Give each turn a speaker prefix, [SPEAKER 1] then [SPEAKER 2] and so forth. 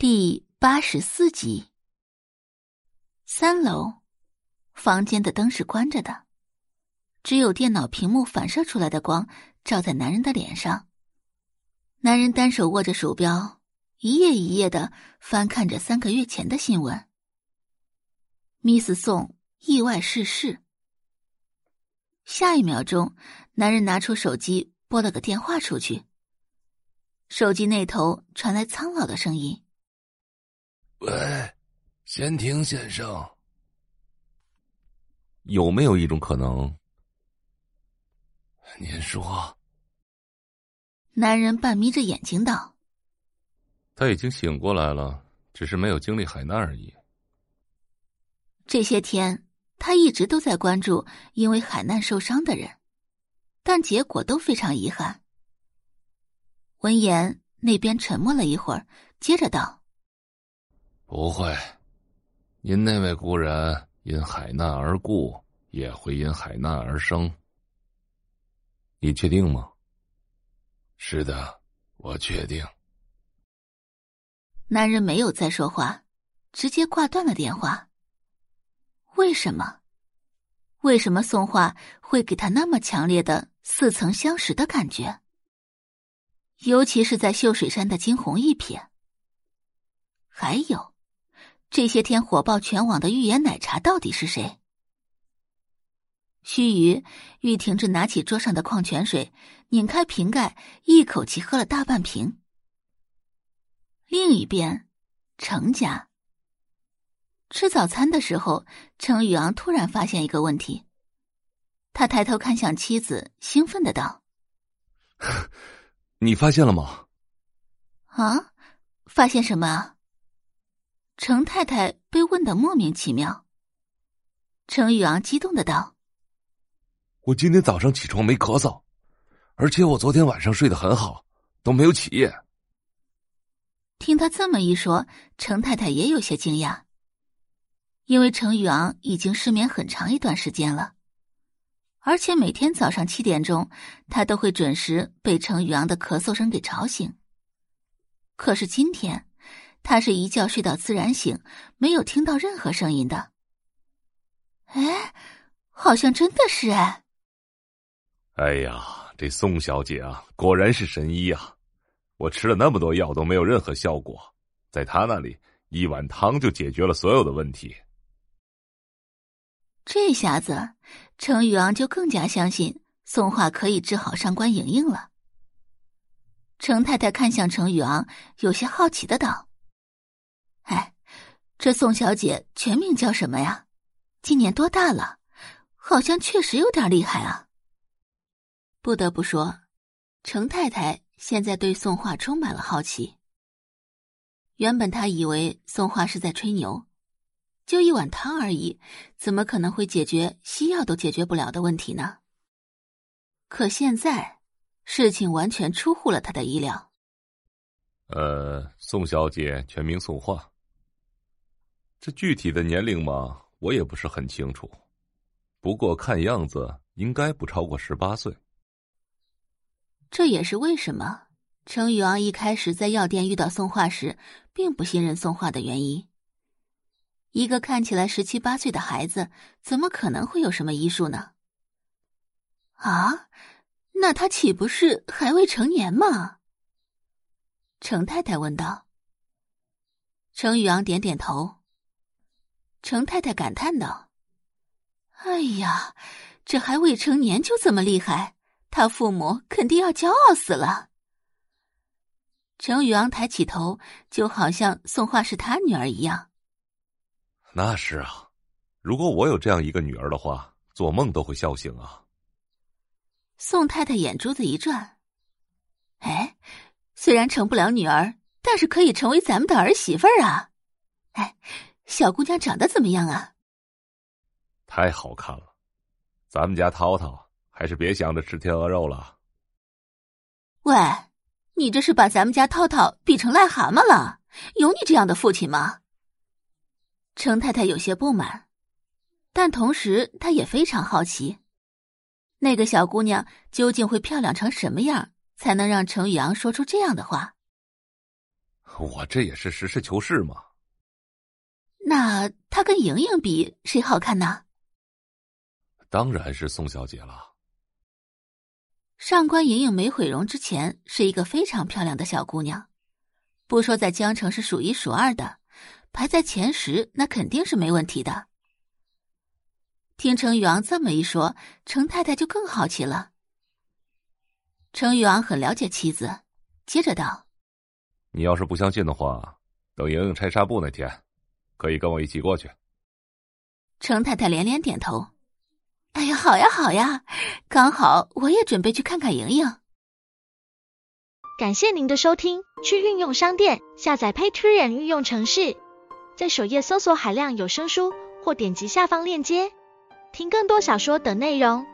[SPEAKER 1] 第八十四集。三楼，房间的灯是关着的，只有电脑屏幕反射出来的光照在男人的脸上。男人单手握着鼠标，一页一页的翻看着三个月前的新闻。Miss 宋意外逝世。下一秒钟，男人拿出手机拨了个电话出去。手机那头传来苍老的声音。
[SPEAKER 2] 喂，闲庭先生，
[SPEAKER 3] 有没有一种可能？
[SPEAKER 2] 您说。
[SPEAKER 1] 男人半眯着眼睛道：“
[SPEAKER 3] 他已经醒过来了，只是没有经历海难而已。
[SPEAKER 1] 这些天，他一直都在关注因为海难受伤的人，但结果都非常遗憾。”闻言，那边沉默了一会儿，接着道。
[SPEAKER 2] 不会，您那位故人因海难而故，也会因海难而生。
[SPEAKER 3] 你确定吗？
[SPEAKER 2] 是的，我确定。
[SPEAKER 1] 男人没有再说话，直接挂断了电话。为什么？为什么宋画会给他那么强烈的似曾相识的感觉？尤其是在秀水山的惊鸿一瞥，还有。这些天火爆全网的预言奶茶到底是谁？须臾，玉婷正拿起桌上的矿泉水，拧开瓶盖，一口气喝了大半瓶。另一边，程家吃早餐的时候，程宇昂突然发现一个问题，他抬头看向妻子，兴奋的道：“
[SPEAKER 3] 你发现了吗？”“
[SPEAKER 1] 啊，发现什么啊？”程太太被问得莫名其妙。程宇昂激动的道：“
[SPEAKER 3] 我今天早上起床没咳嗽，而且我昨天晚上睡得很好，都没有起夜。”
[SPEAKER 1] 听他这么一说，程太太也有些惊讶，因为程宇昂已经失眠很长一段时间了，而且每天早上七点钟，他都会准时被程宇昂的咳嗽声给吵醒。可是今天。他是一觉睡到自然醒，没有听到任何声音的。哎，好像真的是哎。
[SPEAKER 3] 哎呀，这宋小姐啊，果然是神医啊！我吃了那么多药都没有任何效果，在她那里一碗汤就解决了所有的问题。
[SPEAKER 1] 这下子，程宇昂就更加相信宋画可以治好上官莹莹了。程太太看向程宇昂，有些好奇的道。这宋小姐全名叫什么呀？今年多大了？好像确实有点厉害啊。不得不说，程太太现在对宋画充满了好奇。原本她以为宋画是在吹牛，就一碗汤而已，怎么可能会解决西药都解决不了的问题呢？可现在，事情完全出乎了他的意料。
[SPEAKER 3] 呃，宋小姐全名宋画。这具体的年龄嘛，我也不是很清楚，不过看样子应该不超过十八岁。
[SPEAKER 1] 这也是为什么程宇昂一开始在药店遇到宋画时，并不信任宋画的原因。一个看起来十七八岁的孩子，怎么可能会有什么医术呢？啊，那他岂不是还未成年吗？程太太问道。程宇昂点点头。程太太感叹道：“哎呀，这还未成年就这么厉害，他父母肯定要骄傲死了。”程宇昂抬起头，就好像宋画是他女儿一样。
[SPEAKER 3] 那是啊，如果我有这样一个女儿的话，做梦都会笑醒啊。
[SPEAKER 1] 宋太太眼珠子一转，哎，虽然成不了女儿，但是可以成为咱们的儿媳妇儿啊！哎。小姑娘长得怎么样啊？
[SPEAKER 3] 太好看了，咱们家涛涛还是别想着吃天鹅肉了。
[SPEAKER 1] 喂，你这是把咱们家涛涛比成癞蛤蟆了？有你这样的父亲吗？程太太有些不满，但同时她也非常好奇，那个小姑娘究竟会漂亮成什么样，才能让程宇昂说出这样的话？
[SPEAKER 3] 我这也是实事求是嘛。
[SPEAKER 1] 那她跟莹莹比，谁好看呢？
[SPEAKER 3] 当然是宋小姐了。
[SPEAKER 1] 上官莹莹没毁容之前是一个非常漂亮的小姑娘，不说在江城是数一数二的，排在前十那肯定是没问题的。听程宇昂这么一说，程太太就更好奇了。程宇昂很了解妻子，接着道：“
[SPEAKER 3] 你要是不相信的话，等莹莹拆纱布那天，可以跟我一起过去。”
[SPEAKER 1] 程太太连连点头。哎呀，好呀，好呀，刚好我也准备去看看莹莹。
[SPEAKER 4] 感谢您的收听，去运用商店下载 Patreon 运用城市，在首页搜索海量有声书，或点击下方链接听更多小说等内容。